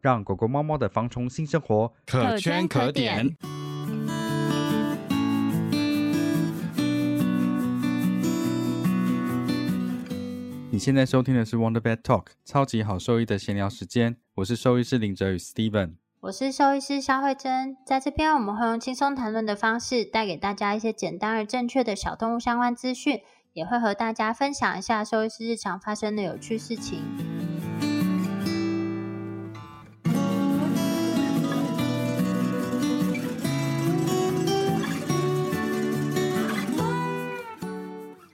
让狗狗、猫猫的防虫新生活可圈可点。你现在收听的是 Wonder Vet Talk 超级好兽医的闲聊时间，我是兽医师林哲宇 Steven，我是兽医师肖慧珍，在这边我们会用轻松谈论的方式，带给大家一些简单而正确的小动物相关资讯，也会和大家分享一下兽医师日常发生的有趣事情。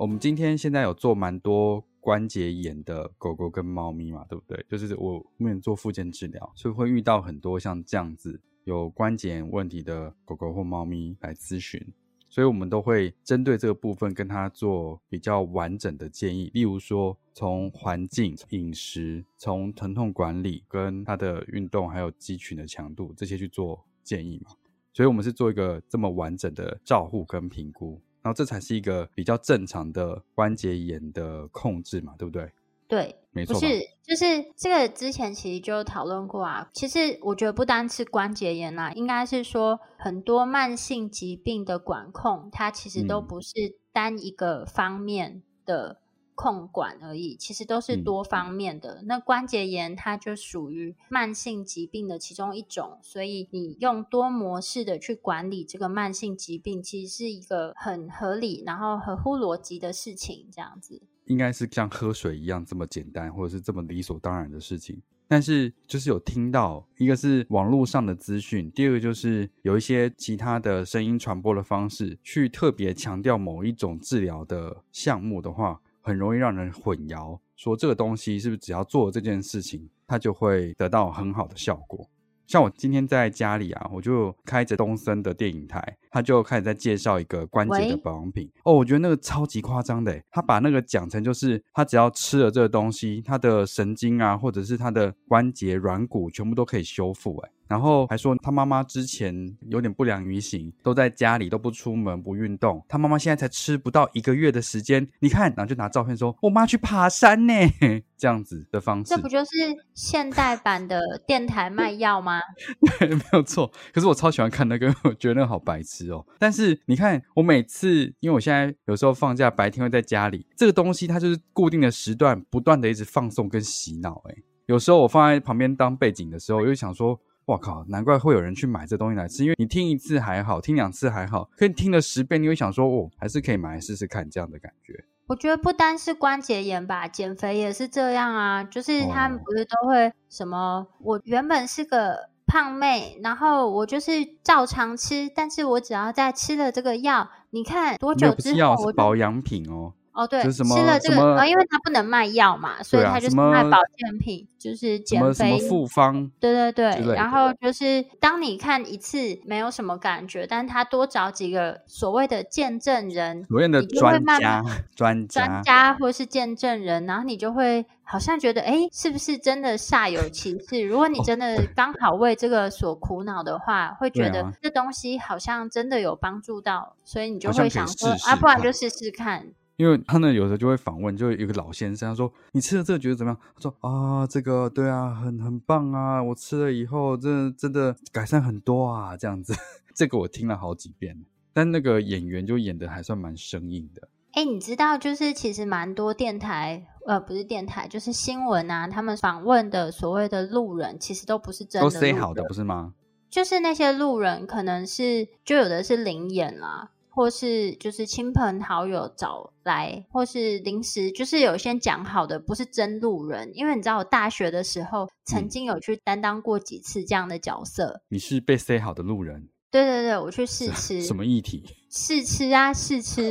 我们今天现在有做蛮多关节炎的狗狗跟猫咪嘛，对不对？就是我目前做复健治疗，所以会遇到很多像这样子有关节问题的狗狗或猫咪来咨询，所以我们都会针对这个部分跟他做比较完整的建议，例如说从环境、饮食、从疼痛管理跟它的运动还有肌群的强度这些去做建议嘛，所以我们是做一个这么完整的照护跟评估。然后这才是一个比较正常的关节炎的控制嘛，对不对？对，没错。不是，就是这个之前其实就讨论过啊。其实我觉得不单是关节炎啦，应该是说很多慢性疾病的管控，它其实都不是单一个方面的。控管而已，其实都是多方面的。那关节炎它就属于慢性疾病的其中一种，所以你用多模式的去管理这个慢性疾病，其实是一个很合理，然后合乎逻辑的事情。这样子应该是像喝水一样这么简单，或者是这么理所当然的事情。但是就是有听到，一个是网络上的资讯，第二个就是有一些其他的声音传播的方式，去特别强调某一种治疗的项目的话。很容易让人混淆，说这个东西是不是只要做这件事情，它就会得到很好的效果？像我今天在家里啊，我就开着东森的电影台，他就开始在介绍一个关节的保养品。哦，我觉得那个超级夸张的，他把那个讲成就是他只要吃了这个东西，他的神经啊，或者是他的关节软骨全部都可以修复。哎。然后还说他妈妈之前有点不良于行，都在家里都不出门不运动。他妈妈现在才吃不到一个月的时间，你看，然后就拿照片说：“我妈去爬山呢。”这样子的方式，这不就是现代版的电台卖药吗？对，没有错。可是我超喜欢看那个，我觉得那个好白痴哦。但是你看，我每次因为我现在有时候放假白天会在家里，这个东西它就是固定的时段，不断的一直放送跟洗脑。哎，有时候我放在旁边当背景的时候，我就想说。我靠，难怪会有人去买这东西来吃，因为你听一次还好，听两次还好，可以听了十遍，你会想说，哦，还是可以买来试试看这样的感觉。我觉得不单是关节炎吧，减肥也是这样啊，就是他们不是都会什么？我原本是个胖妹，然后我就是照常吃，但是我只要在吃了这个药，你看多久之后，我保养品哦。哦，对，吃了这个啊，因为他不能卖药嘛，所以他就是卖保健品，就是减肥复方。对对对，然后就是当你看一次没有什么感觉，但他多找几个所谓的见证人，所谓的专家、专家、专家或是见证人，然后你就会好像觉得，哎，是不是真的煞有其事？如果你真的刚好为这个所苦恼的话，会觉得这东西好像真的有帮助到，所以你就会想说，啊，不然就试试看。因为他呢，有时候就会访问，就有个老先生，他说：“你吃了这个觉得怎么样？”他说：“啊，这个对啊，很很棒啊，我吃了以后，真的真的改善很多啊，这样子。”这个我听了好几遍，但那个演员就演的还算蛮生硬的。哎，你知道，就是其实蛮多电台，呃，不是电台，就是新闻啊，他们访问的所谓的路人，其实都不是真的，都 say 好的，不是吗？就是那些路人可能是就有的是灵眼啦，或是就是亲朋好友找来，或是临时就是有先讲好的，不是真路人。因为你知道，我大学的时候曾经有去担当过几次这样的角色。你是被塞好的路人。对对对，我去试吃。什么议题？试吃啊，试吃。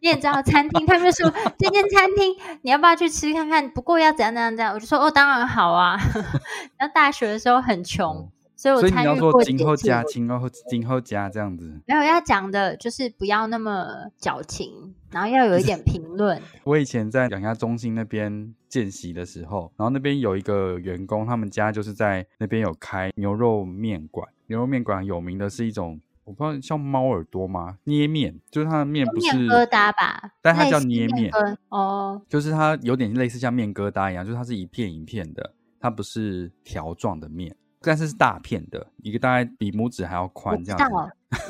你也知道餐厅，他们说 这间餐厅你要不要去吃看看？不过要怎样怎样怎样，我就说哦，当然好啊。然后大学的时候很穷。所以我参与过今后加，今后今后加这样子。没有要讲的，就是不要那么矫情，然后要有一点评论。我以前在养鸭中心那边见习的时候，然后那边有一个员工，他们家就是在那边有开牛肉面馆。牛肉面馆有名的是一种，我不知道像猫耳朵吗？捏面，就是它的面不是疙瘩吧？但它叫捏面哦，就是它有点类似像面疙瘩一样，就是它是一片一片的，它不是条状的面。但是是大片的，一个大概比拇指还要宽，这样子。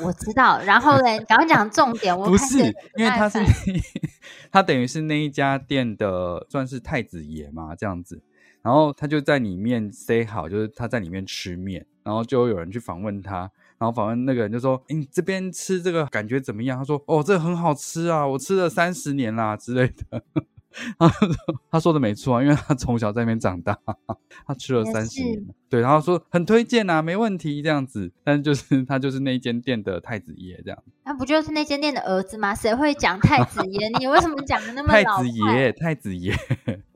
我知道，然后呢，赶快讲重点。不是，因为他是他等于是那一家店的算是太子爷嘛，这样子。然后他就在里面 say 好，就是他在里面吃面，然后就有人去访问他，然后访问那个人就说：“你这边吃这个感觉怎么样？”他说：“哦，这个很好吃啊，我吃了三十年啦之类的。” 他说的没错啊，因为他从小在那边长大，他吃了三十年。对，然后说很推荐啊，没问题这样子。但是就是他就是那间店的太子爷这样。那不就是那间店的儿子吗？谁会讲太子爷？你为什么讲的那么太子爷？太子爷。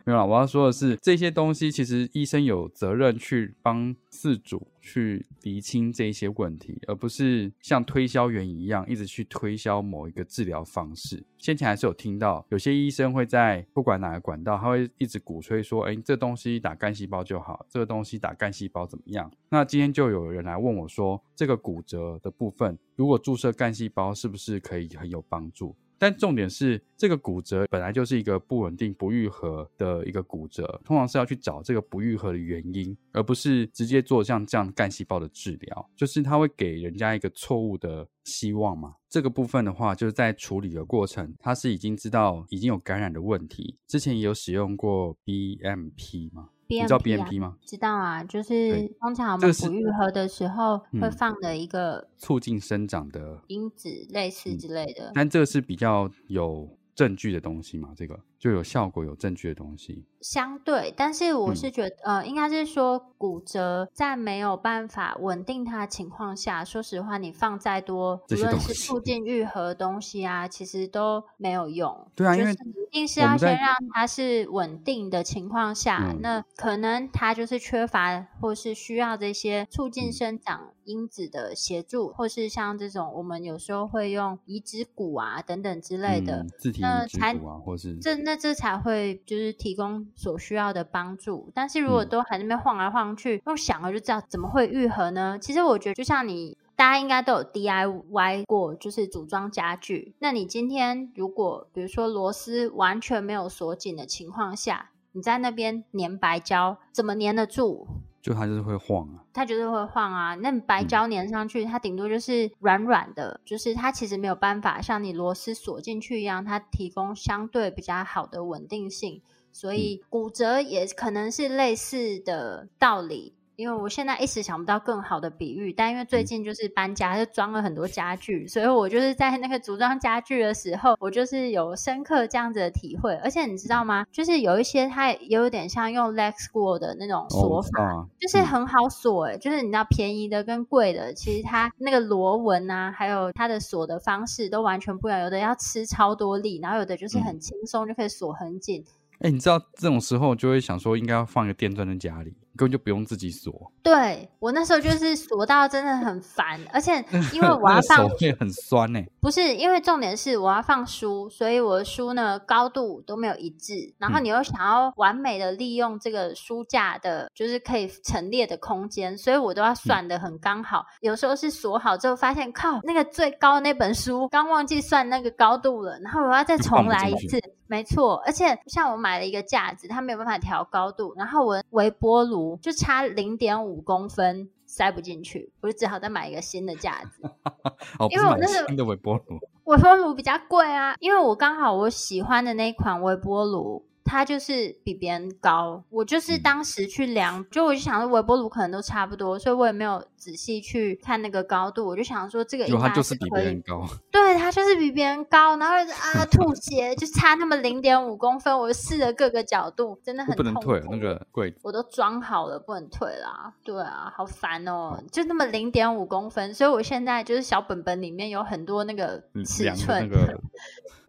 没有，我要说的是，这些东西其实医生有责任去帮饲主去厘清这些问题，而不是像推销员一样一直去推销某一个治疗方式。先前还是有听到有些医生会在不管哪个管道，他会一直鼓吹说：“哎，这东西打干细胞就好，这个东西打干细胞怎么样？”那今天就有人来问我说：“这个骨折的部分，如果注射干细胞，是不是可以很有帮助？”但重点是，这个骨折本来就是一个不稳定、不愈合的一个骨折，通常是要去找这个不愈合的原因，而不是直接做像这样干细胞的治疗，就是它会给人家一个错误的希望嘛。这个部分的话，就是在处理的过程，它是已经知道已经有感染的问题，之前也有使用过 BMP 吗吗？你知道 BMP 吗？知道啊，就是通常我们不愈合的时候会放的一个促进生长的因子，类似之类的。但这个是比较有证据的东西嘛？这个就有效果、有证据的东西。相对，但是我是觉得，呃，应该是说骨折在没有办法稳定它的情况下，说实话，你放再多，无论是促进愈合的东西啊，其实都没有用。对啊，因为一定是要先让它是稳定的情况下，那可能它就是缺乏或是需要这些促进生长因子的协助，或是像这种我们有时候会用移植骨啊等等之类的，那才啊，或是这那这才会就是提供。所需要的帮助，但是如果都还在那边晃来晃去，用想了就知道怎么会愈合呢？其实我觉得，就像你大家应该都有 DIY 过，就是组装家具。那你今天如果比如说螺丝完全没有锁紧的情况下，你在那边粘白胶，怎么粘得住？就它就是会晃啊，它就是会晃啊。那白胶粘上去，它顶多就是软软的，就是它其实没有办法像你螺丝锁进去一样，它提供相对比较好的稳定性。所以骨折也可能是类似的道理，因为我现在一时想不到更好的比喻，但因为最近就是搬家，就装了很多家具，所以我就是在那个组装家具的时候，我就是有深刻这样子的体会。而且你知道吗？就是有一些它也有点像用 Lexcore 的那种锁法，就是很好锁诶，就是你知道便宜的跟贵的，其实它那个螺纹啊，还有它的锁的方式都完全不一样，有的要吃超多力，然后有的就是很轻松就可以锁很紧。哎，你知道这种时候就会想说，应该要放一个电钻在家里。根本就不用自己锁。对我那时候就是锁到真的很烦，而且 因为我要放，手会很酸呢。不是，因为重点是我要放书，所以我的书呢高度都没有一致。然后你又想要完美的利用这个书架的，就是可以陈列的空间，所以我都要算的很刚好。有时候是锁好之后发现，靠，那个最高的那本书刚忘记算那个高度了，然后我要再重来一次。没错，而且像我买了一个架子，它没有办法调高度，然后我微波炉。就差零点五公分塞不进去，我就只好再买一个新的架子。因为我那个新的微波炉，微波炉比较贵啊。因为我刚好我喜欢的那一款微波炉。它就是比别人高。我就是嗯当时去量，就我就想说微波炉可能都差不多，所以我也没有仔细去看那个高度，我就想说这个应该它就是比别人高，对，它就是比别人高，然后啊 吐血，就差那么零点五公分，我试了各个角度，真的很痛不能退那个柜子。我都装好了，不能退啦。对啊，好烦哦，就那么零点五公分，所以我现在就是小本本里面有很多那个嗯尺寸，那个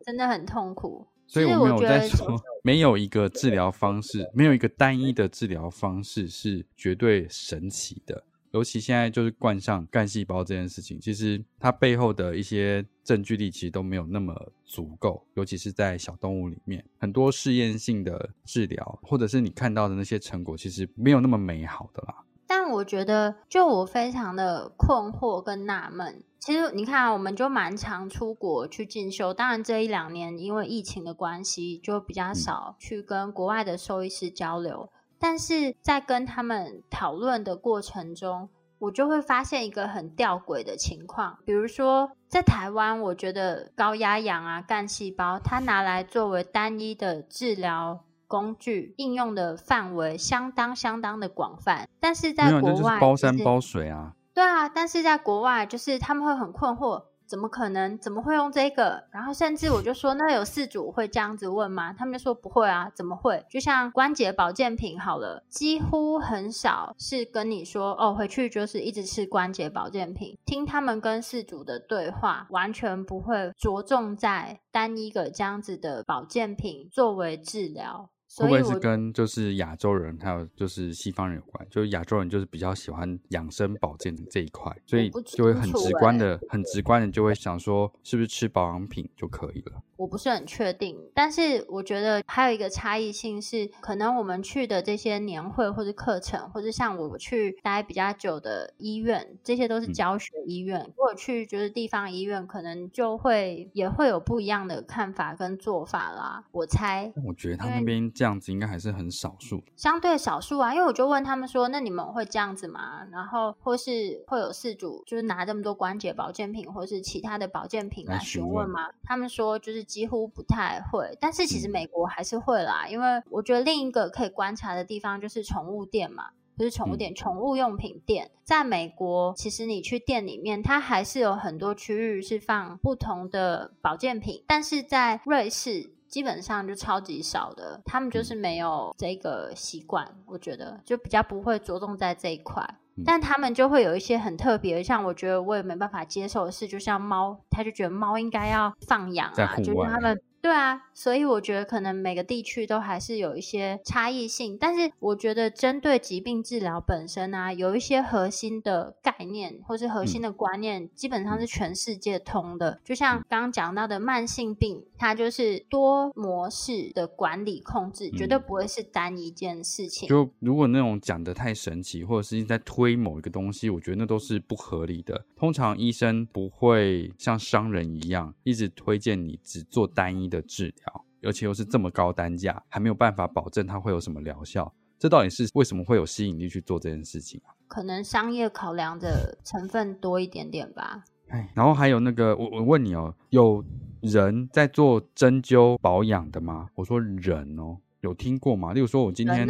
真的很痛苦。所以我没有在说，没有一个治疗方式，没有一个单一的治疗方式是绝对神奇的。尤其现在就是冠上干细胞这件事情，其实它背后的一些证据力其实都没有那么足够，尤其是在小动物里面，很多试验性的治疗，或者是你看到的那些成果，其实没有那么美好的啦。但我觉得，就我非常的困惑跟纳闷。其实你看啊，我们就蛮常出国去进修。当然，这一两年因为疫情的关系，就比较少去跟国外的兽医师交流。但是在跟他们讨论的过程中，我就会发现一个很吊诡的情况。比如说，在台湾，我觉得高压氧啊、干细胞，它拿来作为单一的治疗工具，应用的范围相当相当的广泛。但是，在国外就是外包山包水啊。对啊，但是在国外，就是他们会很困惑，怎么可能？怎么会用这个？然后甚至我就说，那有事主会这样子问吗？他们就说不会啊，怎么会？就像关节保健品好了，几乎很少是跟你说哦，回去就是一直吃关节保健品。听他们跟事主的对话，完全不会着重在单一个这样子的保健品作为治疗。会不会是跟就是亚洲人还有就是西方人有关？就是亚洲人就是比较喜欢养生保健这一块，所以就会很直观的、很直观的就会想说，是不是吃保养品就可以了？我不是很确定，但是我觉得还有一个差异性是，可能我们去的这些年会或者课程，或者像我去待比较久的医院，这些都是嗯教学医院。如果去就是地方医院，可能就会也会有不一样的看法跟做法啦。我猜我觉得他那边这样子应该还是很少数。相对少数啊，因为我就问他们说，那你们会这样子吗？然后或是会有事主就是拿这么多关节保健品或是其他的保健品来来询问吗？他们说就是几乎不太会，但是其实嗯美国还是会啦，因为我觉得另一个可以观察的地方就是宠物店嘛。就是宠物嗯店，宠物用品店，在美国，其实你去店里面，它还是有很多区域是放不同的保健品，但是在瑞士基本上就超级少的，他们就是没有这个习惯，我觉得就比较不会着重在这一块。嗯。但他们就会有一些很特别，像我觉得我也没办法接受的事，就像猫，他就觉得猫应该要放养啊，就是他们对啊，所以我觉得可能每个地区都还是有一些差异性，但是我觉得针对疾病治疗本身啊，有一些核心的概念或是核心的观念，基本上是全世界通的。就像刚刚讲到的慢性病，它就是多模式的管理控制，绝对嗯不会是单一件事情。就如果那种讲的太神奇，或者是在推某一个东西，我觉得那都是不合理的。通常医生不会像商人一样，一直推荐你只做单一的治疗，而且又是这么高单价，还没有办法保证它会有什么疗效。这到底是为什么会有吸引力去做这件事情啊？可能商业考量的成分多一点点吧。哎，然后还有那个，我我问你哦，有人在做针灸保养的吗？我说人哦，有听过吗？例如说，我今天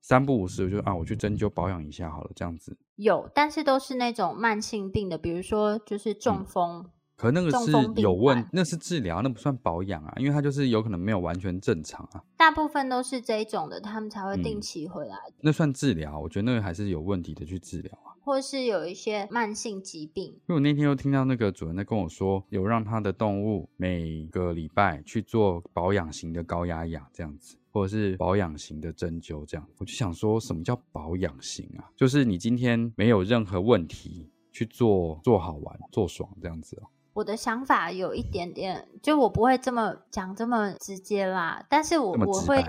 三不五时，我就啊，我去针灸保养一下好了，这样子。有，但是都是那种慢性病的，比如说就是中风。可那个是有问，那是治疗，那不算保养啊，因为它就是有可能没有完全正常啊，大部分都是这一种的，他们才会定嗯期回来，那算治疗，我觉得那个还是有问题的去治疗啊。或是有一些慢性疾病。因为我那天又听到那个主人在跟我说，有让他的动物每个礼拜去做保养型的高压氧这样子，或者是保养型的针灸这样，我就想说什么叫保养型啊？就是你今天没有任何问题去做，做好玩、做爽这样子哦。我的想法有一点点，就我不会这么讲这么直接啦，但是我我会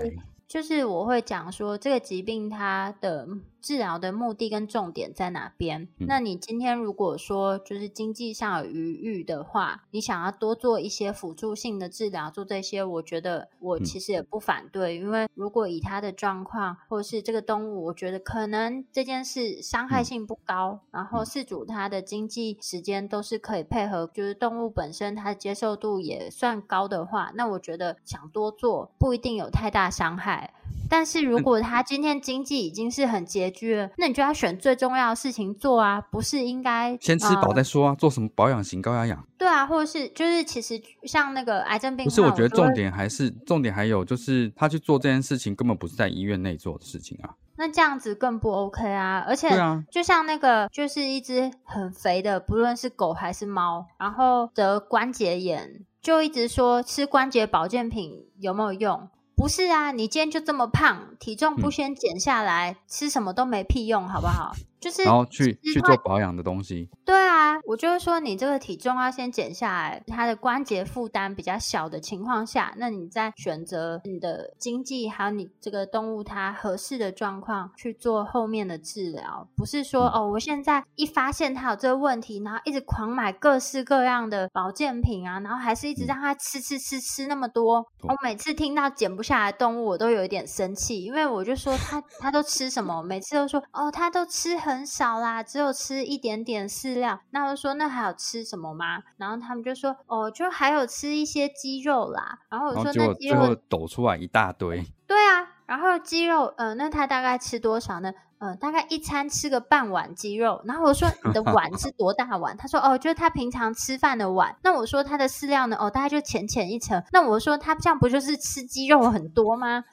就是我会讲说，这个疾病它的治疗的目的跟重点在哪边。嗯那你今天如果说就是经济上有余裕的话，你想要多做一些辅助性的治疗，做这些，我觉得我嗯其实也不反对，因为如果以他的状况或是这个动物，我觉得可能这件事伤害嗯性不高，然后嗯饲主他的经济时间都是可以配合，就是动物本身它的接受度也算高的话，那我觉得想多做不一定有太大伤害。但是如果他今天经济已经是很拮据了，那你就要选最重要的事情做啊，不是应该先吃饱呃再说啊，做什么保养型高压氧？对啊，或者是就是其实像那个癌症病，不是，我觉得重点还是重点还有就是他去做这件事情根本不是在医院内做的事情啊。那这样子更不 OK 啊！而且就像那个，就是一只很肥的，不论是狗还是猫，然后得关节炎，就一直说吃关节保健品有没有用？不是啊，你今天就这么胖，体重不嗯先减下来，吃什么都没屁用，好不好？就是然后去去做保养的东西，对啊，我就是说，你这个体重要先减下来，它的关节负担比较小的情况下，那你再选择你的经济还有你这个动物它合适的状况去做后面的治疗，不是说、嗯哦，我现在一发现它有这个问题，然后一直狂买各式各样的保健品啊，然后还是一直嗯让它吃吃吃吃那么多。懂我每次听到减不下来动物，我都有一点生气，因为我就说它它都吃什么，每次都说哦，它都吃很少啦，只有吃一点点饲料。那我就说那还有吃什么吗？然后他们就说哦，就还有吃一些鸡肉啦。然后我说后那鸡肉抖出来一大堆。对啊，然后鸡肉，呃，那他大概吃多少呢？呃，大概一餐吃个半碗鸡肉。然后我说你的 碗是多大碗？他说哦，就是他平常吃饭的碗。那我说他的饲料呢？哦，大概就浅浅一层。那我说他这样不就是吃鸡肉很多吗？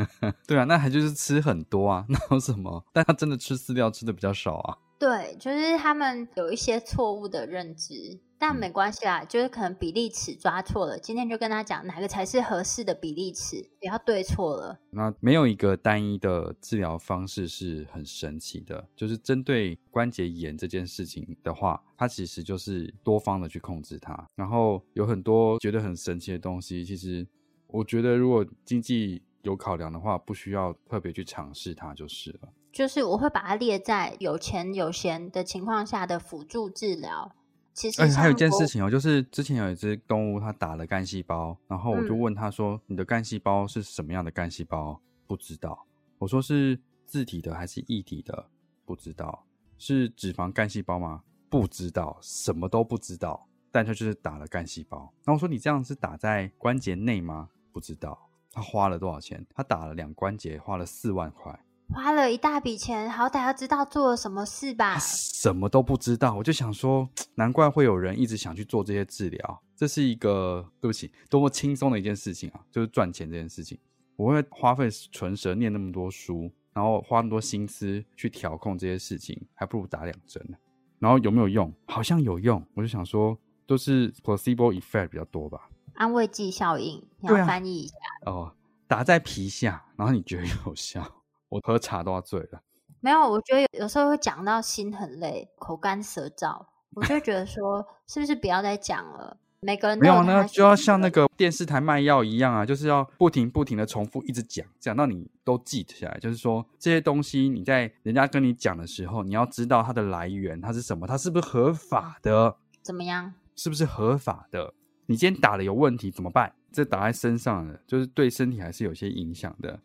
对啊，那还就是吃很多啊，那有什么？但他真的吃饲料吃的比较少啊。对，就是他们有一些错误的认知，但嗯没关系啦，就是可能比例尺抓错了。今天就跟他讲哪个才是合适的比例尺，不要对错了。那没有一个单一的治疗方式是很神奇的，就是针对关节炎这件事情的话，它其实就是多方的去控制它。然后有很多觉得很神奇的东西，其实我觉得如果经济有考量的话，不需要特别去尝试它就是了。就是我会把它列在有钱有闲的情况下的辅助治疗。其实而且还有一件事情哦，就是之前有一只动物它打了干细胞，然后我就嗯问他说：“你的干细胞是什么样的干细胞？”不知道。我说是自体的还是异体的？不知道。是脂肪干细胞吗？不知道，什么都不知道。但他就是打了干细胞。然后我说：“你这样是打在关节内吗？”不知道。他花了多少钱？他打了两关节，花了四万块。花了一大笔钱，好歹要知道做了什么事吧？什么都不知道，我就想说，难怪会有人一直想去做这些治疗。这是一个对不起，多么轻松的一件事情啊，就是赚钱这件事情。我会花费唇舌念那么多书，然后花那么多心思去调控这些事情，还不如打两针呢。然后有没有用？好像有用。我就想说，都是 placebo effect 比较多吧。安慰剂效应，你要翻译一下。哦，打在皮下，然后你觉得有效，我喝茶都要醉了。没有，我觉得有有时候会讲到心很累，口干舌燥，我就会觉得说，是不是不要再讲了？每个人都没有，他那就要像那个个电视台卖药一样啊，就是要不停不停的重复，一直讲，讲到你都记得下来。就是说这些东西你在人家跟你讲的时候，你要知道它的来源，它是什么，它是不是合法的，怎么样？是不是合法的？你今天打了有问题怎么办？这打在身上了，就是对身体还是有些影响的，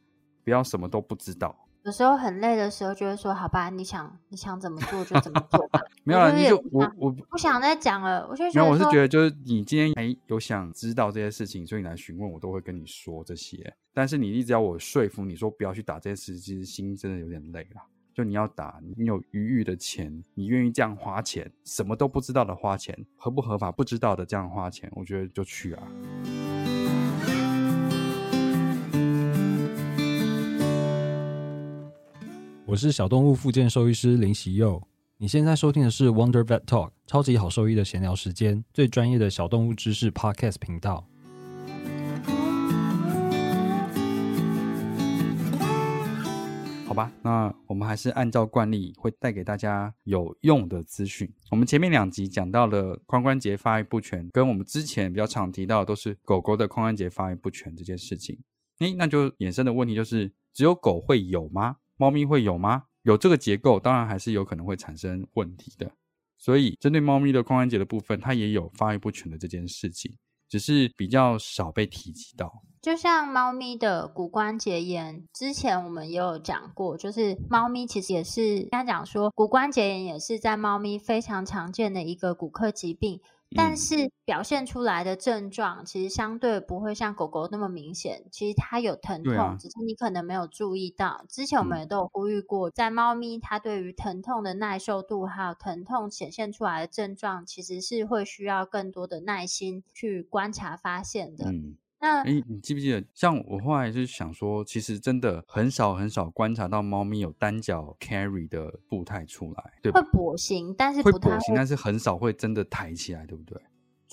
不要什么都不知道。有时候很累的时候，就会说：“好吧，你想你想怎么做就怎么做吧。没有了，你就我我不想再讲了。”我就没有，觉得我是觉得就是你今天还有想知道这些事情，所以你来询问我，都会跟你说这些。但是你一直要我说服你说不要去打这些事，其实心真的有点累了。就你要打，你有余裕的钱，你愿意这样花钱，什么都不知道的花钱，合不合法不知道的这样花钱，我觉得就去啊。我是小动物复健兽医师林喜佑。你现在收听的是 Wonder Vet Talk，超级好兽医的闲聊时间，最专业的小动物知识 Podcast 频道。好吧，那我们还是按照惯例会带给大家有用的资讯。我们前面两集讲到了髋关节发育不全，跟我们之前比较常提到的都是狗狗的髋关节发育不全这件事情。诶，那就衍生的问题就是，只有狗会有吗？猫咪会有吗？有这个结构，当然还是有可能会产生问题的。所以，针对猫咪的髋关节的部分，它也有发育不全的这件事情，只是比较少被提及到。就像猫咪的骨关节炎，之前我们也有讲过，就是猫咪其实也是，刚才讲说骨关节炎也是在猫咪非常常见的一个骨科疾病。但是表现出来的症状其实相对不会像狗狗那么明显。其实它有疼痛，只是你可能没有注意到。之前我们也都有呼吁过，在猫咪它对于疼痛的耐受度，还有疼痛显现出来的症状，其实是会需要更多的耐心去观察发现的。哎，你记不记得？像我后来就想说，其实真的很少很少观察到猫咪有单脚 carry 的步态出来，对会跛行，但是会跛行，但是很少会真的抬起来，对不对？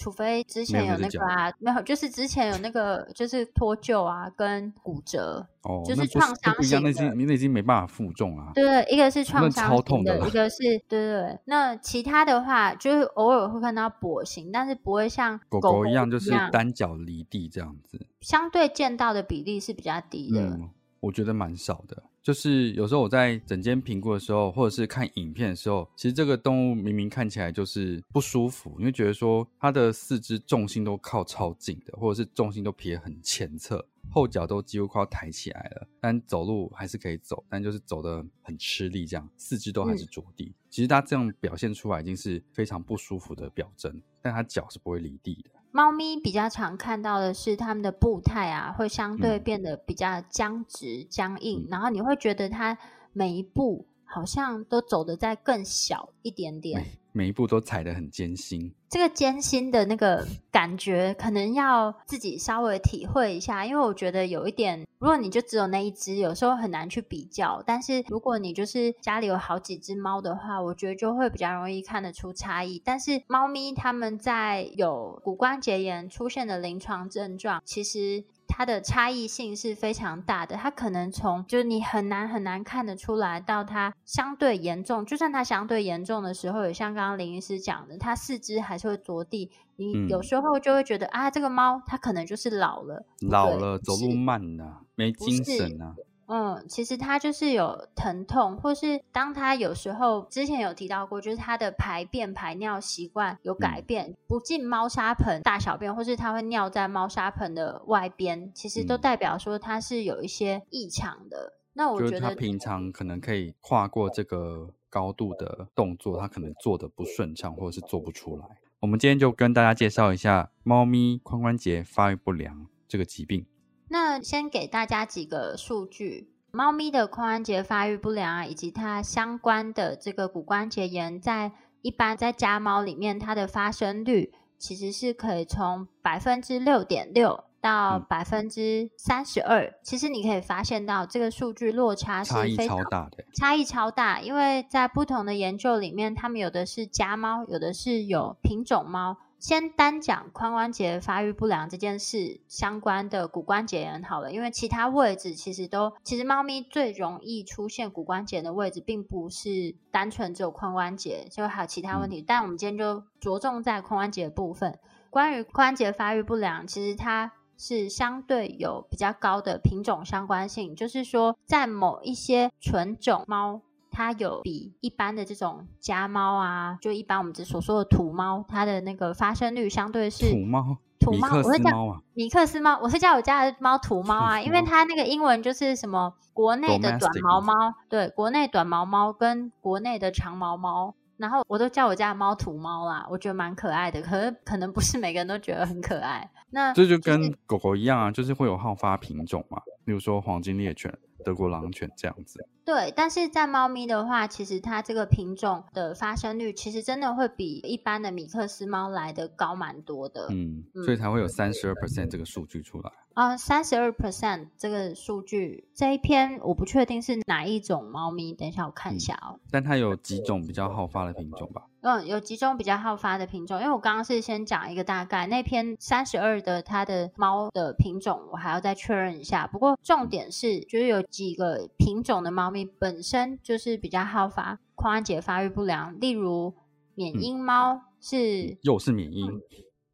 除非之前有那个啊，没有，就是之前有那个，就是脱臼啊，跟骨折，哦，就是创伤型的，那已经那已经没办法负重啊。对对，一个是创伤型的，一个是对对。那其他的话，就是偶尔会看到跛行，但是不会像狗狗一样，就是单脚离地这样子。相对见到的比例是比较低的，我觉得蛮少的。就是有时候我在整间评估的时候，或者是看影片的时候，其实这个动物明明看起来就是不舒服，因为觉得说它的四肢重心都靠超近的，或者是重心都撇很前侧，后脚都几乎快要抬起来了，但走路还是可以走，但就是走的很吃力，这样四肢都还是着地。其实它这样表现出来已经是非常不舒服的表征，但它脚是不会离地的。猫咪比较常看到的是它们的步态啊，会相对变得比较僵直、僵硬，然后你会觉得它每一步好像都走的再更小一点点。每一步都踩得很艰辛，这个艰辛的那个感觉，可能要自己稍微体会一下。因为我觉得有一点，如果你就只有那一只，有时候很难去比较。但是如果你就是家里有好几只猫的话，我觉得就会比较容易看得出差异。但是猫咪它们在有骨关节炎出现的临床症状，其实。它的差异性是非常大的，它可能从就是你很难很难看得出来，到它相对严重，就算它相对严重的时候，也像刚刚林医师讲的，它四肢还是会着地，你有时候就会觉得啊，这个猫它可能就是老了，老了走路慢了，没精神啊。嗯，其实它就是有疼痛，或是当它有时候之前有提到过，就是它的排便排尿习惯有改变，不进猫砂盆大小便，或是它会尿在猫砂盆的外边，其实都代表说它是有一些异常的。那我觉得它平常可能可以跨过这个高度的动作，它可能做的不顺畅，或者是做不出来。我们今天就跟大家介绍一下猫咪髋关节发育不良这个疾病。那先给大家几个数据：猫咪的髋关节发育不良啊，以及它相关的这个骨关节炎，在一般在家猫里面，它的发生率其实是可以从百分之六点六到百分之三十二。其实你可以发现到这个数据落差是非常大的，差异超大。因为在不同的研究里面，他们有的是家猫，有的是有品种猫。先单讲髋关节发育不良这件事相关的骨关节炎好了，因为其他位置其实都，其实猫咪最容易出现骨关节的位置，并不是单纯只有髋关节，就还有其他问题。但我们今天就着重在髋关节部分。关于髋关节发育不良，其实它是相对有比较高的品种相关性，就是说在某一些纯种猫。它有比一般的这种家猫啊，就一般我们所说的土猫，它的那个发生率相对是土猫，土猫，我会叫米克斯猫，我是叫我家的猫土猫啊，因为它那个英文就是什么国内的短毛猫，对，国内短毛猫跟国内的长毛猫，然后我都叫我家的猫土猫啦，我觉得蛮可爱的，可是可能不是每个人都觉得很可爱。那这就跟狗狗一样啊，就是会有好发品种嘛，比如说黄金猎犬。德国狼犬这样子，对，但是在猫咪的话，其实它这个品种的发生率，其实真的会比一般的米克斯猫来的高蛮多的，嗯，所以才会有三十二 percent 这个数据出来。啊，三十二 percent 这个数据，这一篇我不确定是哪一种猫咪，等一下我看一下哦。但它有几种比较好发的品种吧？嗯，有几种比较好发的品种，因为我刚刚是先讲一个大概，那篇三十二的它的猫的品种，我还要再确认一下。不过重点是，就是有几个品种的猫咪本身就是比较好发髋关节发育不良，例如缅因猫是又是缅因，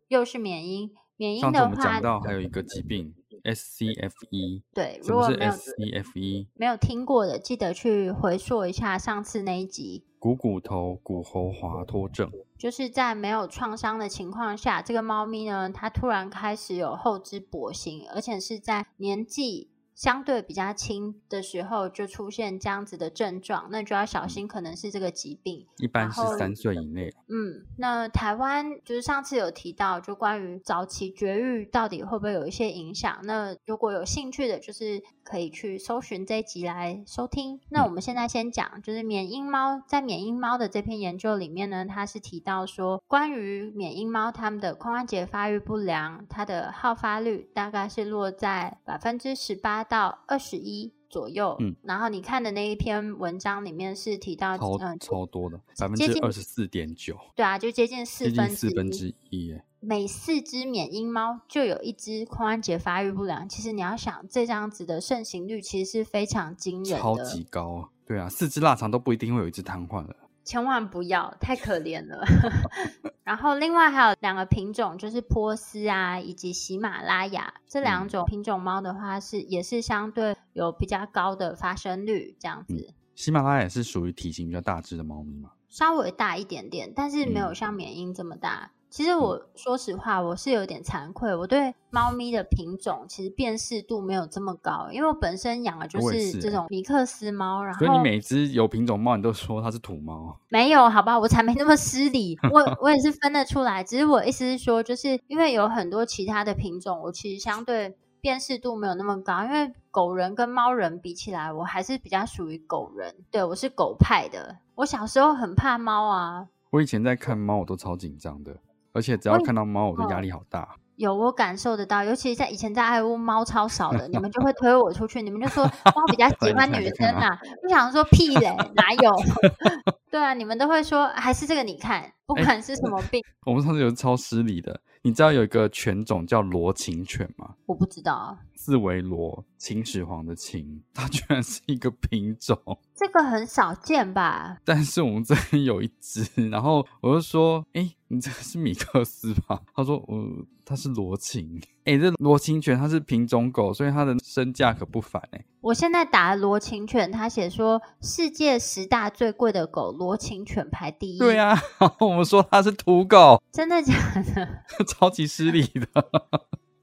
又是缅因。缅因的话，我们讲到还有一个疾病 SCFE，对，如果没有 SCFE？没有听过的，记得去回溯一下上次那一集。股骨头骨喉滑脱症，就是在没有创伤的情况下，这个猫咪呢，它突然开始有后肢跛行，而且是在年纪相对比较轻的时候就出现这样子的症状，那就要小心，可能是这个疾病。一般是三岁以内。嗯，那台湾就是上次有提到，就关于早期绝育到底会不会有一些影响？那如果有兴趣的，就是可以去搜寻这一集来收听。那我们现在先讲，就是缅因猫在缅因猫的这篇研究里面呢，它是提到说，关于缅因猫它们的髋关节发育不良，它的好发率大概是落在百分之十八到二十一。左右，嗯，然后你看的那一篇文章里面是提到，超嗯，超多的，百分之二十四点九，对啊，就接近四分四分之一耶。每四只缅因猫就有一只髋关节发育不良。其实你要想，这样子的盛行率其实是非常惊人的，超级高啊！对啊，四只腊肠都不一定会有一只瘫痪了。千万不要，太可怜了。然后另外还有两个品种，就是波斯啊，以及喜马拉雅这两种品种猫的话是，也是相对有比较高的发生率，这样子。喜马拉雅是属于体型比较大只的猫咪嘛？稍微大一点点，但是没有嗯像缅因这么大。其实我说实话，我是有点惭愧，我对猫咪的品种其实辨识度没有这么高，因为我本身养的就是这种米克斯猫，然后所以你每只有品种猫，你都说它是土猫。没有，好吧，我才没那么失礼，我我也是分得出来，只是我意思是说，就是因为有很多其他的品种，我其实相对辨识度没有那么高，因为狗人跟猫人比起来，我还是比较属于狗人，对我是狗派的。我小时候很怕猫啊，我以前在看猫，我都超紧张的，而且只要看到猫，我的压力好大。有我感受得到，尤其是在以前在爱屋猫超少的，你们就会 推我出去，你们就说 猫比较喜欢女生啊，不想说屁嘞，哪有？对啊，你们都会说还是这个你看，不管是什么病，我们上次有超失礼的，你知道有一个犬种叫罗琴犬吗？我不知道啊。四维罗，秦始皇的秦，它居然是一个品种。这个很少见吧？但是我们这边有一只，然后我就说：“哎、你这个是米克斯吧？”他说：“呃，它是罗琴。哎、这罗琴犬它是品种狗，所以它的身价可不凡哎、我现在打罗琴犬，他写说世界十大最贵的狗，罗琴犬排第一。对啊，我们说它是土狗，真的假的？超级失礼的。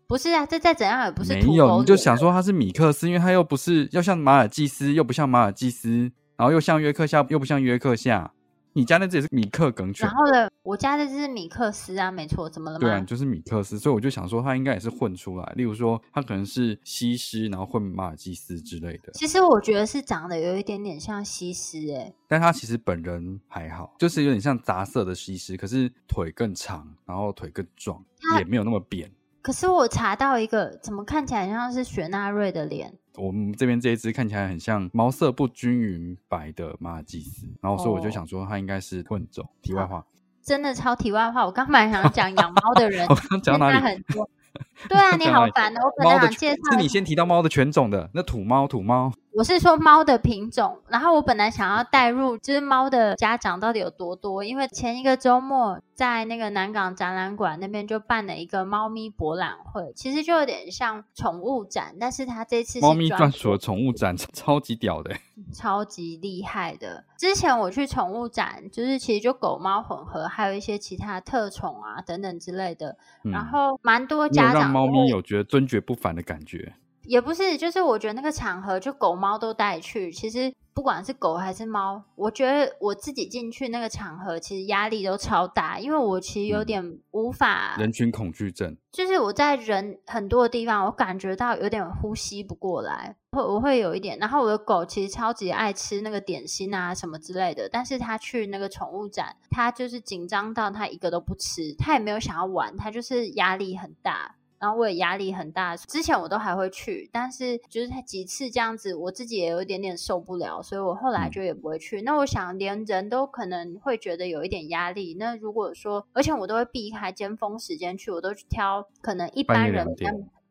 不是啊，这再怎样也不是没有，你就想说他是米克斯，因为他又不是要像马尔济斯，又不像马尔济斯，然后又像约克夏，又不像约克夏。你家那只也是米克梗犬然，后呢，我家的这是米克斯啊，没错，怎么了对啊，吗？就是米克斯，所以我就想说它应该也是混出来，例如说它可能是西施，然后混马尔济斯之类的。其实我觉得是长得有一点点像西施诶、但它其实本人还好，就是有点像杂色的西施，可是腿更长，然后腿更壮，也没有那么扁。可是我查到一个，怎么看起来像是雪纳瑞的脸？我们这边这一只看起来很像毛色不均匀白的马尔济斯，然后所以我就哦想说它应该是混种。题外话，真的超题外话，我刚本来想讲养猫的人 我刚讲哪里？很多。对啊，你好烦哦！我本来想介绍是你先提到猫的犬种的，那土猫土猫我是说猫的品种，然后我本来想要带入，就是猫的家长到底有多多，因为前一个周末在那个南港展览馆那边就办了一个猫咪博览会，其实就有点像宠物展，但是它这次是猫咪专专属的宠物展，超超级屌的欸。超级厉害的。之前我去宠物展，就是其实就狗猫混合，还有一些其他特宠啊等等之类的，嗯然后蛮多家长让猫咪有觉得尊爵不凡的感觉。也不是，就是我觉得那个场合就狗猫都带去，其实不管是狗还是猫，我觉得我自己进去那个场合，其实压力都超大，因为我其实有嗯点无法，人群恐惧症，就是我在人很多的地方，我感觉到有点呼吸不过来，会我会有一点。然后我的狗其实超级爱吃那个点心啊什么之类的，但是它去那个宠物展，它就是紧张到它一个都不吃，它也没有想要玩，它就是压力很大。然后我也压力很大，之前我都还会去，但是就是几次这样子，我自己也有一点点受不了，所以我后来嗯就也不会去。那我想连人都可能会觉得有一点压力。那如果说，而且我都会避开尖峰时间去，我都去挑可能一般人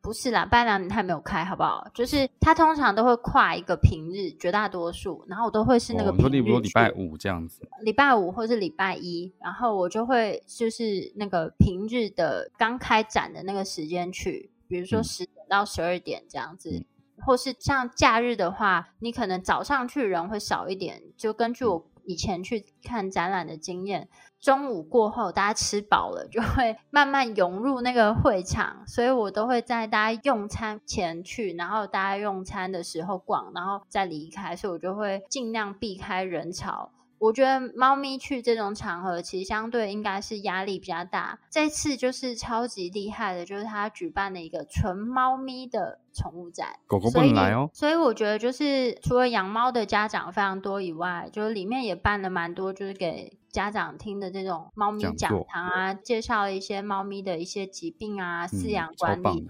不是啦，半夜两点它没有开，好不好？就是它通常都会跨一个平日，绝大多数，然后我都会是那个哦，你说例平日去。如说礼拜五这样子，礼拜五或是礼拜一，然后我就会就是那个平日的刚开展的那个时间去，比如说嗯十点到十二点这样子。嗯或是像假日的话，你可能早上去人会少一点。就根据我以前去看展览的经验，中午过后大家吃饱了，就会慢慢涌入那个会场，所以我都会在大家用餐前去，然后大家用餐的时候逛，然后再离开，所以我就会尽量避开人潮。我觉得猫咪去这种场合，其实相对应该是压力比较大。这次就是超级厉害的，就是他举办了一个纯猫咪的宠物展，狗狗不所以能来哦。所以我觉得就是除了养猫的家长非常多以外，就是里面也办了蛮多，就是给家长听的这种猫咪讲堂啊，介绍了一些猫咪的一些疾病啊、饲养管理，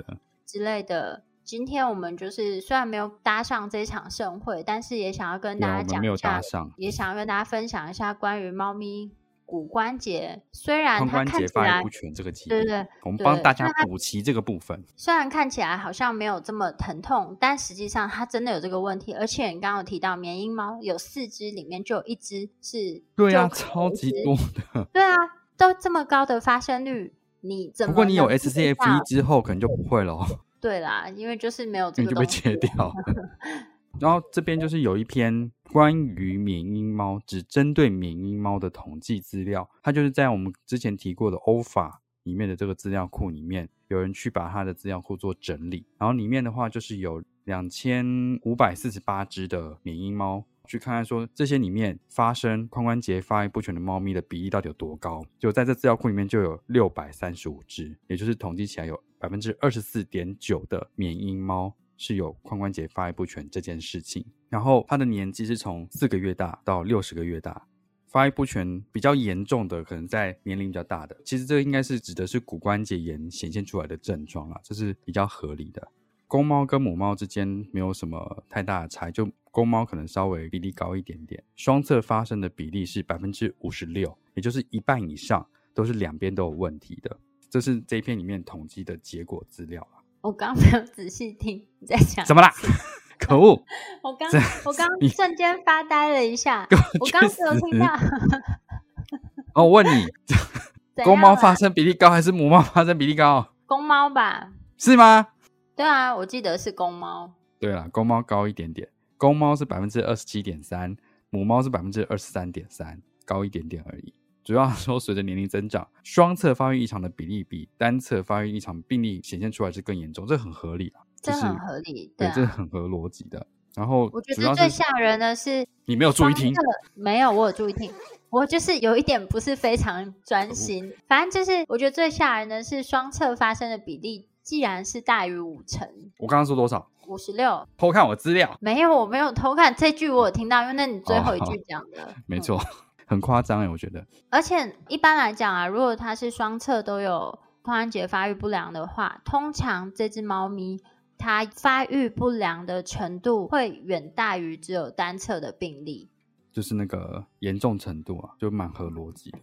之类的。今天我们就是虽然没有搭上这场盛会，但是也想要跟大家讲一下也想要跟大家分享一下关于猫咪骨关节。虽然髋它关节发看起来育不全这个疾病，对对对我们对帮大家补齐这个部分。虽然看起来好像没有这么疼痛，但实际上它真的有这个问题。而且你刚刚有提到缅因猫有四只，里面就有一只是对啊，超级多的。对啊，都这么高的发生率，你怎么？不过你有 SCFE 之后，可能就不会了哦。对啦，因为就是没有这你就被切掉。然后这边就是有一篇关于缅因猫，只针对缅因猫的统计资料，它就是在我们之前提过的欧法里面的这个资料库里面，有人去把它的资料库做整理，然后里面的话就是有两千五百四十八只的缅因猫。去看看说这些里面发生髋关节发育不全的猫咪的比例到底有多高？就在这资料库里面就有六百三十五只，也就是统计起来有百分之二十四点九的缅因猫是有髋关节发育不全这件事情。然后它的年纪是从四个月大到六十个月大，发育不全比较严重的可能在年龄比较大的。其实这应该是指的是骨关节炎显现出来的症状啦，这是比较合理的。公猫跟母猫之间没有什么太大的差异，就公猫可能稍微比例高一点点，双侧发生的比例是百分之五十六，也就是一半以上都是两边都有问题的。这是这一篇里面统计的结果资料啦。我刚刚没有仔细听你在讲怎么啦？可恶！我刚我刚瞬间发呆了一下 我，我刚去只有听到哦，我问你，公猫发生比例高还是母猫发生比例高？公猫吧？是吗？对啊，我记得是公猫。对了，公猫高一点点，公猫是百分之二十七点三，母猫是百分之二十三点三，高一点点而已。主要说，随着年龄增长，双侧发育异常的比例比单侧发育异常病例显现出来是更严重，这很合理这很合理，对，啊。这很合逻辑的。然后我觉得最吓人的是你没有注意听没有，我有注意听。我就是有一点不是非常专心，反正就是我觉得最吓人的是双侧发生的比例，既然是大于五成，我刚刚说多少？五十六，偷看我资料，没有，我没有偷看这句，我有听到，因为那你最后一哦句讲的，嗯没错，很夸张哎，我觉得。而且一般来讲啊，如果它是双侧都有髋关节发育不良的话，通常这只猫咪它发育不良的程度会远大于只有单侧的病例。就是那个严重程度啊，就蛮合逻辑的。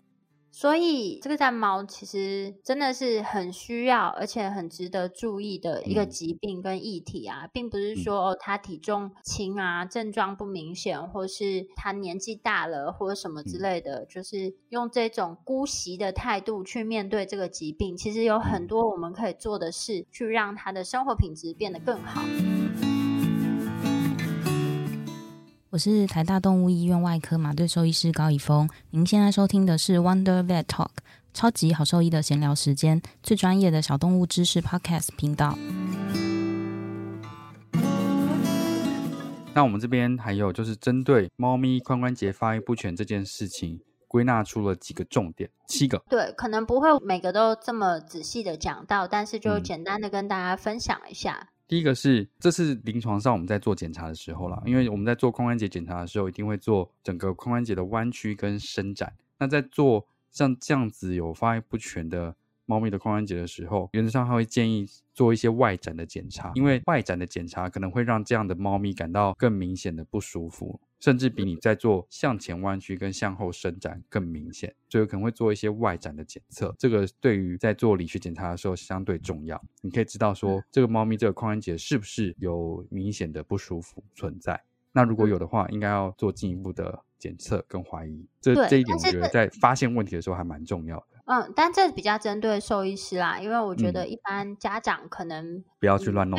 所以这个战猫其实真的是很需要，而且很值得注意的一个嗯。疾病跟议题啊，并不是说、哦它体重轻啊，症状不明显，或是它年纪大了或者什么之嗯。类的，就是用这种姑息的态度去面对这个疾病。其实有很嗯。多我们可以做的事，去让它的生活品质变得更好。我是台大动物医院外科马队兽医师高以峰。您现在收听的是 Wonder Vet Talk，超级好兽医的闲聊时间，最专业的小动物知识 Podcast 频道。那我们这边还有就是针对猫咪髋关节发育不全这件事情，归纳出了几个重点，七个。对，可能不会每个都这么仔细的讲到，但是就嗯简单的跟大家分享一下。第一个是，这是临床上我们在做检查的时候啦，因为我们在做髋关节检查的时候，一定会做整个髋关节的弯曲跟伸展。那在做像这样子有发育不全的猫咪的髋关节的时候，原则上它会建议做一些外展的检查，因为外展的检查可能会让这样的猫咪感到更明显的不舒服，甚至比你在做向前弯曲跟向后伸展更明显，所以可能会做一些外展的检测。这个对于在做理学检查的时候相对重要，你可以知道说这个猫咪这个髋关节是不是有明显的不舒服存在。那如果有的话，应该要做进一步的检测跟怀疑。这这一点，我觉得在发现问题的时候还蛮重要的。嗯，但这比较针对兽医师啦，因为我觉得一般家长可能不要去乱弄。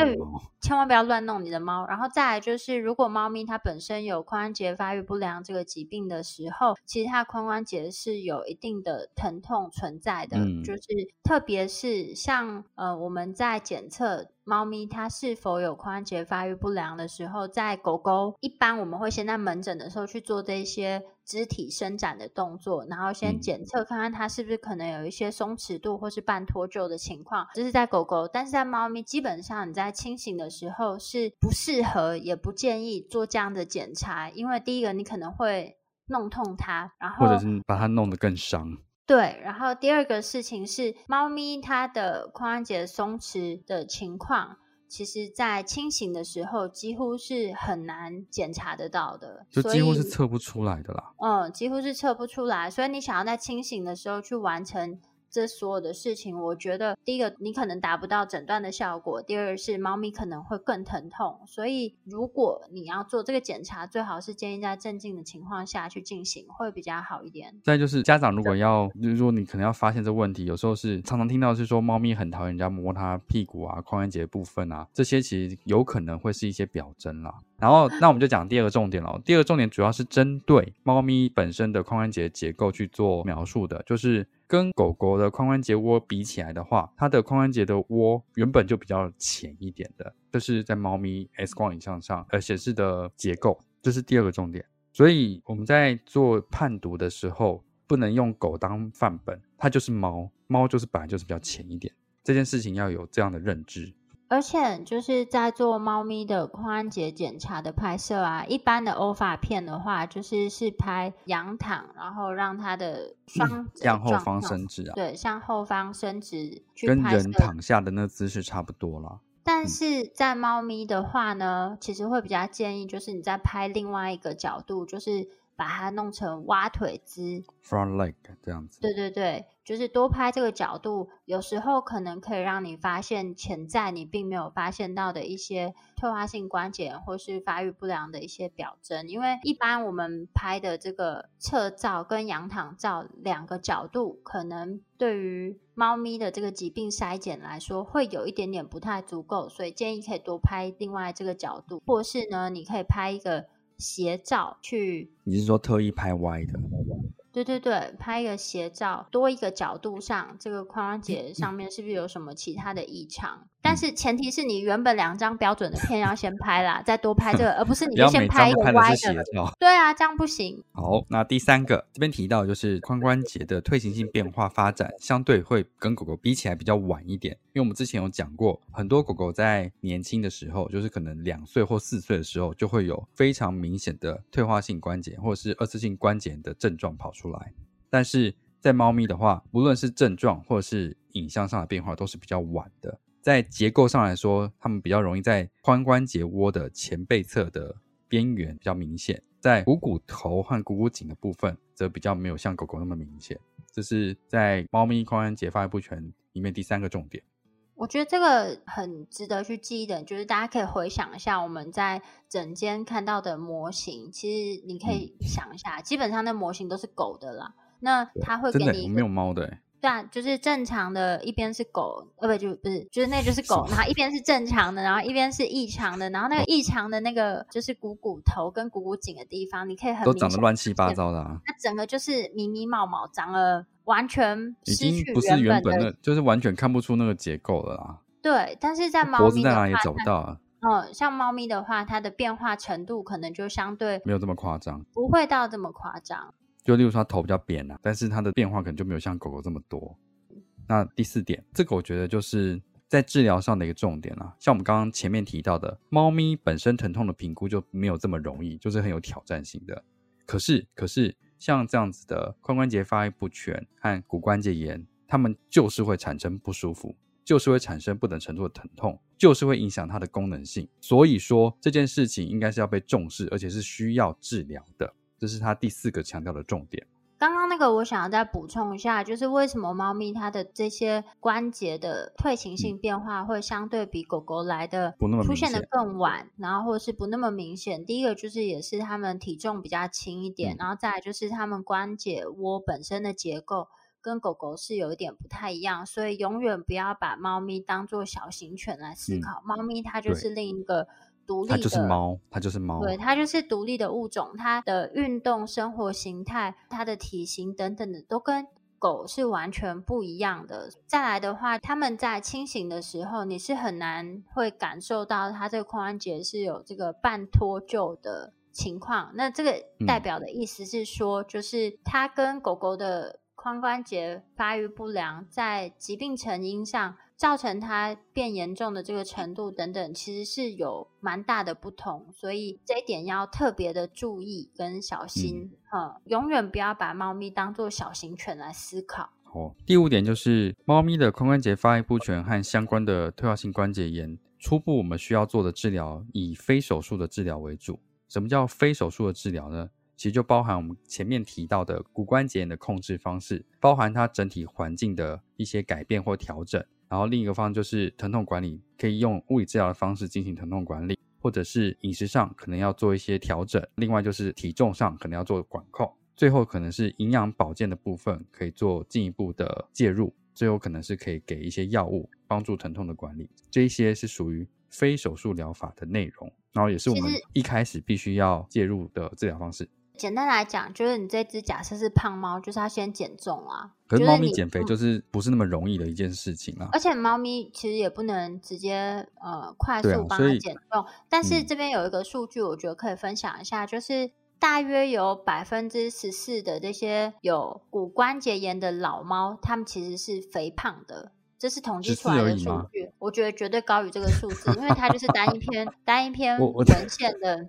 千万不要乱弄你的猫。然后再来就是，如果猫咪它本身有髋关节发育不良这个疾病的时候，其实它髋关节是有一定的疼痛存在的，嗯就是特别是像呃我们在检测。猫咪它是否有髋关节发育不良的时候，在狗狗一般我们会先在门诊的时候去做这些肢体伸展的动作，然后先嗯检测看看它是不是可能有一些松弛度或是半脱臼的情况。这是在狗狗，但是在猫咪，基本上你在清醒的时候是不适合也不建议做这样的检查，因为第一个你可能会弄痛它，然后或者是把它弄得更伤。对，然后第二个事情是，猫咪它的髋关节松弛的情况，其实在清醒的时候几乎是很难检查得到的，所就几乎是测不出来的啦。嗯，几乎是测不出来。所以你想要在清醒的时候去完成这所有的事情，我觉得第一个你可能达不到诊断的效果，第二是猫咪可能会更疼痛。所以如果你要做这个检查，最好是建议在镇静的情况下去进行，会比较好一点。再就是家长如果要，就是说你可能要发现这问题，有时候是常常听到是说猫咪很讨厌人家摸它屁股啊、髋关节部分啊，这些其实有可能会是一些表征啦。然后，那我们就讲第二个重点了。第二个重点主要是针对猫咪本身的髋关节结构去做描述的，就是跟狗狗的髋关节窝比起来的话，它的髋关节的窝原本就比较浅一点的，这是在猫咪 X 光影像上呃显示的结构，这是第二个重点。所以我们在做判读的时候，不能用狗当范本，它就是猫，猫就是本来就是比较浅一点，这件事情要有这样的认知。而且就是在做猫咪的髋关节检查的拍摄啊，一般的欧法片的话，就是是拍仰躺，然后让它的双指向后方伸直啊，对，向后方伸直去跟人躺下的那姿势差不多了。但嗯是在猫咪的话呢，其实会比较建议，就是你在拍另外一个角度，就是把它弄成蛙腿姿。front leg 这样子。对对对，就是多拍这个角度，有时候可能可以让你发现潜在你并没有发现到的一些退化性关节或是发育不良的一些表征。因为一般我们拍的这个侧照跟仰躺照两个角度，可能对于猫咪的这个疾病筛检来说，会有一点点不太足够，所以建议可以多拍另外这个角度，或是呢，你可以拍一个斜照去你是说特意拍歪的？对对对，拍一个斜照，多一个角度上，这个髋关节上面是不是有什么其他的异常？但是前提是你原本两张标准的片要先拍啦，再多拍这个，而不是你不要先拍一个歪拍的。对啊，这样不行。好，那第三个这边提到就是髋关节的退行性变化发展，相对会跟狗狗比起来比较晚一点，因为我们之前有讲过，很多狗狗在年轻的时候，就是可能两岁或四岁的时候，就会有非常明显的退化性关节或者是二次性关节炎的症状跑出来。但是在猫咪的话，无论是症状或者是影像上的变化，都是比较晚的。在结构上来说，它们比较容易在髋关节窝的前背侧的边缘比较明显，在股骨头和股骨颈的部分则比较没有像狗狗那么明显。这是在猫咪髋关节发育不全里面第三个重点。我觉得这个很值得去记忆的，就是大家可以回想一下我们在整间看到的模型，其实你可以想一下，基本上那模型都是狗的啦。那它会给你一个有猫的、欸，对啊，就是正常的，一边是狗，呃，不就不是，就是那就是狗，然后一边是正常的，然后一边是异常的，然后那个异常的那个就是股骨头跟股骨颈的地方，你可以很都长得乱七八，糟的啊，它整个就是迷迷毛毛，长了完全已失去经不是原本的，就是完全看不出那个结构了啦。对，但是在猫脖子在哪里咪的话，找不到啊？嗯，像猫咪的话，它的变化程度可能就相对没有这么夸张。不会到这么夸张。就例如说它头比较扁啊，但是它的变化可能就没有像狗狗这么多。那第四点，这个我觉得就是在治疗上的一个重点啊。像我们刚刚前面提到的，猫咪本身疼痛的评估就没有这么容易，就是很有挑战性的。可是，可是像这样子的髋关节发育不全和骨关节炎，它们就是会产生不舒服，就是会产生不等程度的疼痛，就是会影响它的功能性。所以说这件事情应该是要被重视，而且是需要治疗的。这是它第四个强调的重点。刚刚那个我想要再补充一下，就是为什么猫咪它的这些关节的退行性变化会相对比狗狗来的嗯不那么明出现的更晚，然后或是不那么明显。第一个就是也是它们体重比较轻一点，嗯然后再来就是它们关节窝本身的结构跟狗狗是有一点不太一样，所以永远不要把猫咪当做小型犬来思考。猫咪它就是另一个独立的，它就是猫，它就是猫，对，它就是独立的物种，它的运动、生活形态、它的体型等等的都跟狗是完全不一样的。再来的话，它们在清醒的时候，你是很难会感受到它这个髋关节是有这个半脱臼的情况。那这个代表的意思是说，就是它跟狗狗的。髋关节发育不良，在疾病成因上造成它变严重的这个程度等等，其实是有蛮大的不同，所以这一点要特别的注意跟小心。嗯，永远不要把猫咪当做小型犬来思考。哦，第五点就是猫咪的髋关节发育不全和相关的退化性关节炎，初步我们需要做的治疗以非手术的治疗为主。什么叫非手术的治疗呢？其实就包含我们前面提到的骨关节炎的控制方式，包含它整体环境的一些改变或调整。然后另一个方就是疼痛管理，可以用物理治疗的方式进行疼痛管理，或者是饮食上可能要做一些调整。另外就是体重上可能要做管控。最后可能是营养保健的部分可以做进一步的介入。最后可能是可以给一些药物帮助疼痛的管理。这一些是属于非手术疗法的内容，然后也是我们一开始必须要介入的治疗方式。简单来讲，就是你这只假设是胖猫，就是它先减重啊。可是猫咪减肥就是不是那么容易的一件事情啊。而且猫咪其实也不能直接呃快速帮它减重。但是这边有一个数据，我觉得可以分享一下，就是大约有百分之十四的这些有骨关节炎的老猫，它们其实是肥胖的。这是统计出来的数据，我觉得绝对高于这个数字，因为它就是单一 篇单一篇文献的。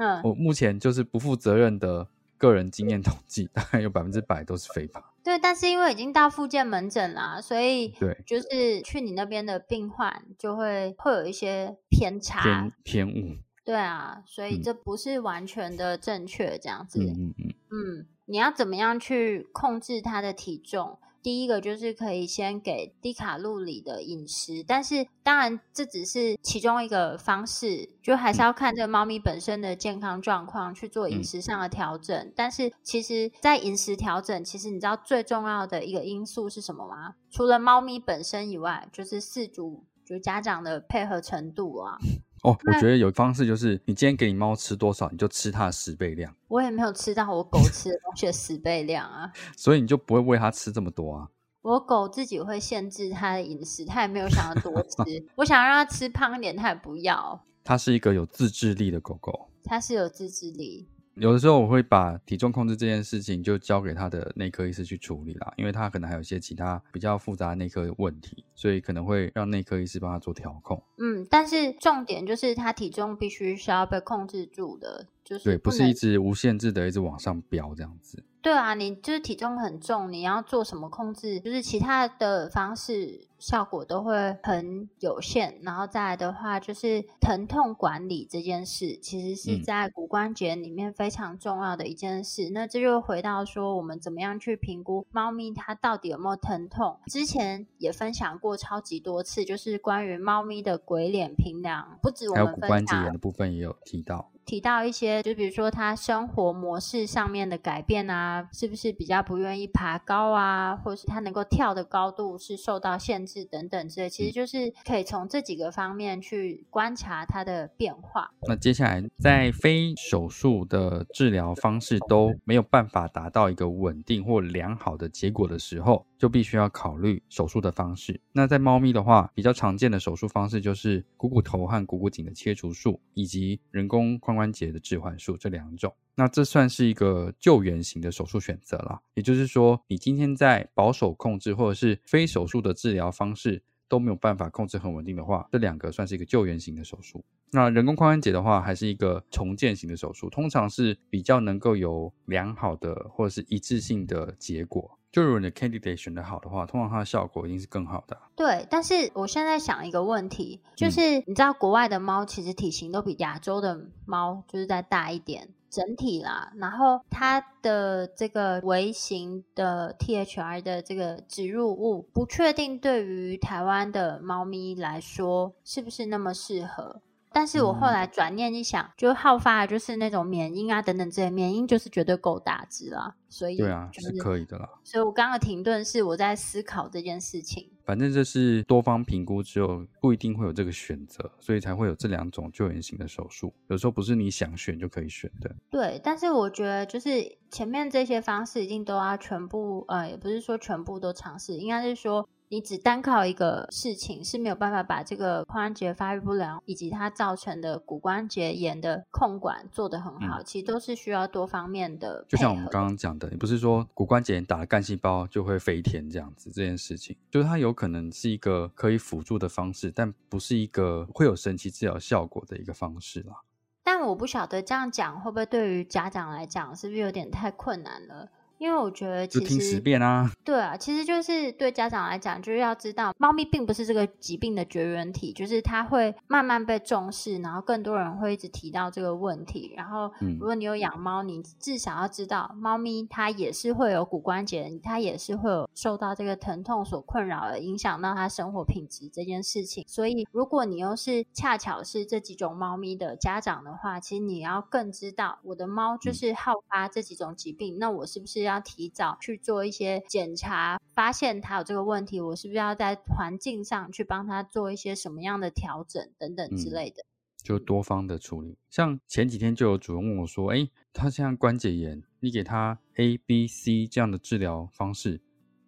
嗯，我目前就是不负责任的个人经验统计，大概有百分之百都是肥胖。对，但是因为已经到附件门诊啦，所以对，就是去你那边的病患就会会有一些偏差、偏偏误。对啊，所以这不是完全的正确，这样子。嗯嗯嗯。嗯，你要怎么样去控制他的体重？第一个就是可以先给低卡路里的饮食，但是当然这只是其中一个方式，就还是要看这个猫咪本身的健康状况去做饮食上的调整。但是其实，在饮食调整，其实你知道最重要的一个因素是什么吗？除了猫咪本身以外，就是饲主就家长的配合程度啊。哦，我觉得有方式就是，你今天给你猫吃多少，你就吃它的十倍量。我也没有吃到我狗吃的东西的十倍量啊，所以你就不会喂它吃这么多啊。我狗自己会限制它的饮食，它也没有想要多吃。我想让它吃胖一点，它也不要。它是一个有自制力的狗狗，它是有自制力。有的时候我会把体重控制这件事情就交给他的内科医师去处理啦，因为他可能还有一些其他比较复杂的内科问题，所以可能会让内科医师帮他做调控。嗯，但是重点就是他体重必须是要被控制住的，就是对，不是一直无限制的一直往上飙这样子。对啊，你就是体重很重，你要做什么控制？就是其他的方式效果都会很有限。然后再来的话，就是疼痛管理这件事，其实是在骨关节里面非常重要的一件事。那这就回到说，我们怎么样去评估猫咪它到底有没有疼痛？之前也分享过超级多次，就是关于猫咪的鬼脸评量，不止我们骨关节炎的部分也有提到。提到一些，就比如说他生活模式上面的改变啊，是不是比较不愿意爬高啊，或者是他能够跳的高度是受到限制等等之类，其实就是可以从这几个方面去观察它的变化。那接下来，在非手术的治疗方式都没有办法达到一个稳定或良好的结果的时候。就必须要考虑手术的方式。那在猫咪的话，比较常见的手术方式就是股骨头和股骨颈的切除术，以及人工髋关关节的置换术这两种。那这算是一个救援型的手术选择了。也就是说，你今天在保守控制或者是非手术的治疗方式都没有办法控制很稳定的话，这两个算是一个救援型的手术。那人工髋关节的话，还是一个重建型的手术，通常是比较能够有良好的或者是一致性的结果。就如果你的 candidate 选的好的话，通常它的效果一定是更好的。对，但是我现在想一个问题，就是你知道国外的猫其实体型都比亚洲的猫就是再大一点，整体啦，然后它的这个微型的 THR 的这个植入物，不确定对于台湾的猫咪来说是不是那么适合。但是我后嗯来转念一想，就好发的就是那种缅因啊等等这些，缅因就是绝对够大只啦，所以对啊，就是可以的啦。所以我刚刚的停顿是我在思考这件事情。反正这是多方评估之后，不一定会有这个选择，所以才会有这两种救援型的手术。有时候不是你想选就可以选的。对，但是我觉得就是前面这些方式一定都要全部，呃，也不是说全部都尝试，应该是说你只单靠一个事情是没有办法把这个髋关节发育不良以及它造成的骨关节炎的控管做得很好，其实都是需要多方面的。就像我们刚刚讲的，也不是说骨关节炎打了干细胞就会飞天这样子，这件事情就是它有可能是一个可以辅助的方式，但不是一个会有神奇治疗效果的一个方式啦。但我不晓得这样讲会不会对于家长来讲是不是有点太困难了？因为我觉得其就听十实遍啊，对啊，其实就是对家长来讲，就是要知道，猫咪并不是这个疾病的绝缘体，就是它会慢慢被重视，然后更多人会一直提到这个问题。然后，嗯如果你有养猫，你至少要知道，猫咪它也是会有骨关节，它也是会有受到这个疼痛所困扰而，影响到它生活品质这件事情。所以，如果你又是恰巧是这几种猫咪的家长的话，其实你要更知道，我的猫就是好发这几种疾病，那我是不是要提早去做一些检查，发现他有这个问题，我是不是要在环境上去帮他做一些什么样的调整等等之嗯类的？就多方的处理。像前几天就有主人问我说：“哎，他现在关节炎，你给他 A、B、C 这样的治疗方式，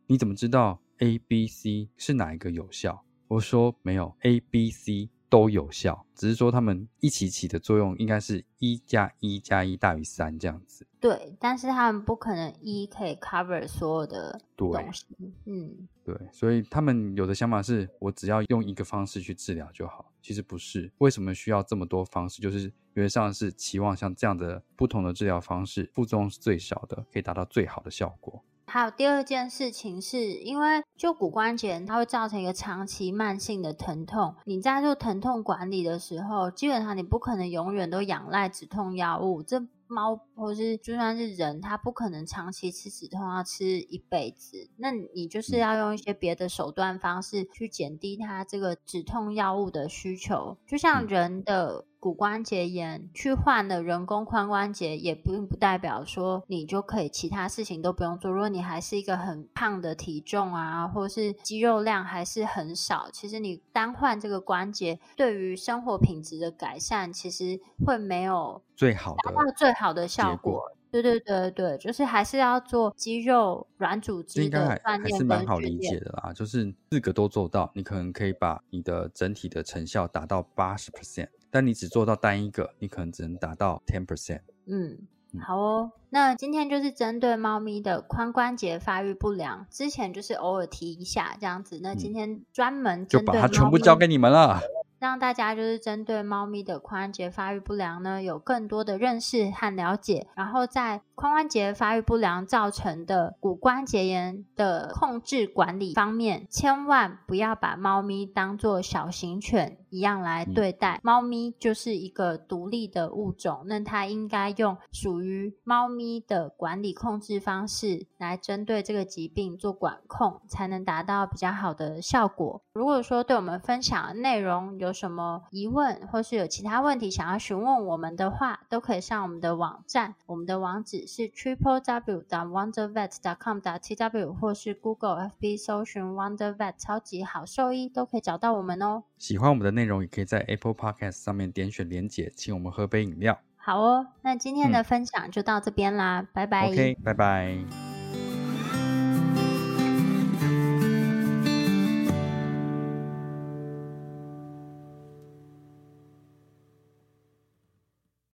你怎么知道 A、B、C 是哪一个有效？”我说：“没有，A、B、C 都有效，只是说他们一起起的作用应该是一加一加一大于三这样子。对，但是他们不可能一可以 cover 所有的东西。嗯，对，所以他们有的想法是我只要用一个方式去治疗就好，其实不是。为什么需要这么多方式？就是原则上是期望像这样的不同的治疗方式，副作用是最少的，可以达到最好的效果。还有第二件事情是，因为就骨关节它会造成一个长期慢性的疼痛。你在做疼痛管理的时候，基本上你不可能永远都仰赖止痛药物。这猫或是就算是人，它不可能长期吃止痛药吃一辈子。那你就是要用一些别的手段方式去减低它这个止痛药物的需求。就像嗯人的骨关节炎去换了人工髋关节，也并不代表说你就可以其他事情都不用做。如果你还是一个很胖的体重啊，或是肌肉量还是很少，其实你单换这个关节，对于生活品质的改善，其实会没有最好的达到最好的效果果。对对对对，就是还是要做肌肉软组织这应该还的锻炼还是蛮跟好理解的啦，就是四个都做到，你可能可以把你的整体的成效达到八十 percent，但你只做到单一个，你可能只能达到 ten percent。嗯嗯，好哦。那今天就是针对猫咪的髋关节发育不良，之前就是偶尔提一下这样子。那今天专门嗯就把它全部交给你们了。让大家就是针对猫咪的髋关节发育不良呢，有更多的认识和了解，然后在髋关节发育不良造成的骨关节炎的控制管理方面，千万不要把猫咪当做小型犬一样来嗯对待。猫咪就是一个独立的物种，那它应该用属于猫咪的管理控制方式来针对这个疾病做管控，才能达到比较好的效果。如果说对我们分享的内容有什么疑问，或是有其他问题想要询问我们的话，都可以上我们的网站，我们的网址是 triple w. wondervet. com. t w 或是 Google FB 搜寻 Wonder Vet 超级好兽医，都可以找到我们哦。喜欢我们的内容，也可以在 Apple Podcast 上面点选连结，请我们喝杯饮料。好哦，那今天的嗯分享就到这边啦，拜拜。OK，拜拜。